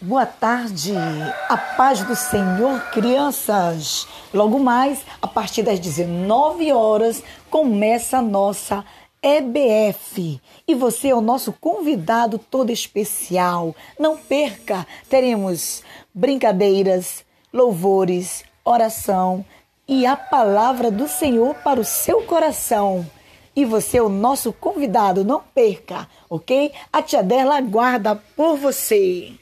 Boa tarde, a paz do Senhor, crianças. Logo mais, a partir das 19 horas, começa a nossa EBF. E você é o nosso convidado todo especial. Não perca, teremos brincadeiras, louvores, oração e a palavra do Senhor para o seu coração. E você é o nosso convidado, não perca, ok? A tia dela aguarda por você.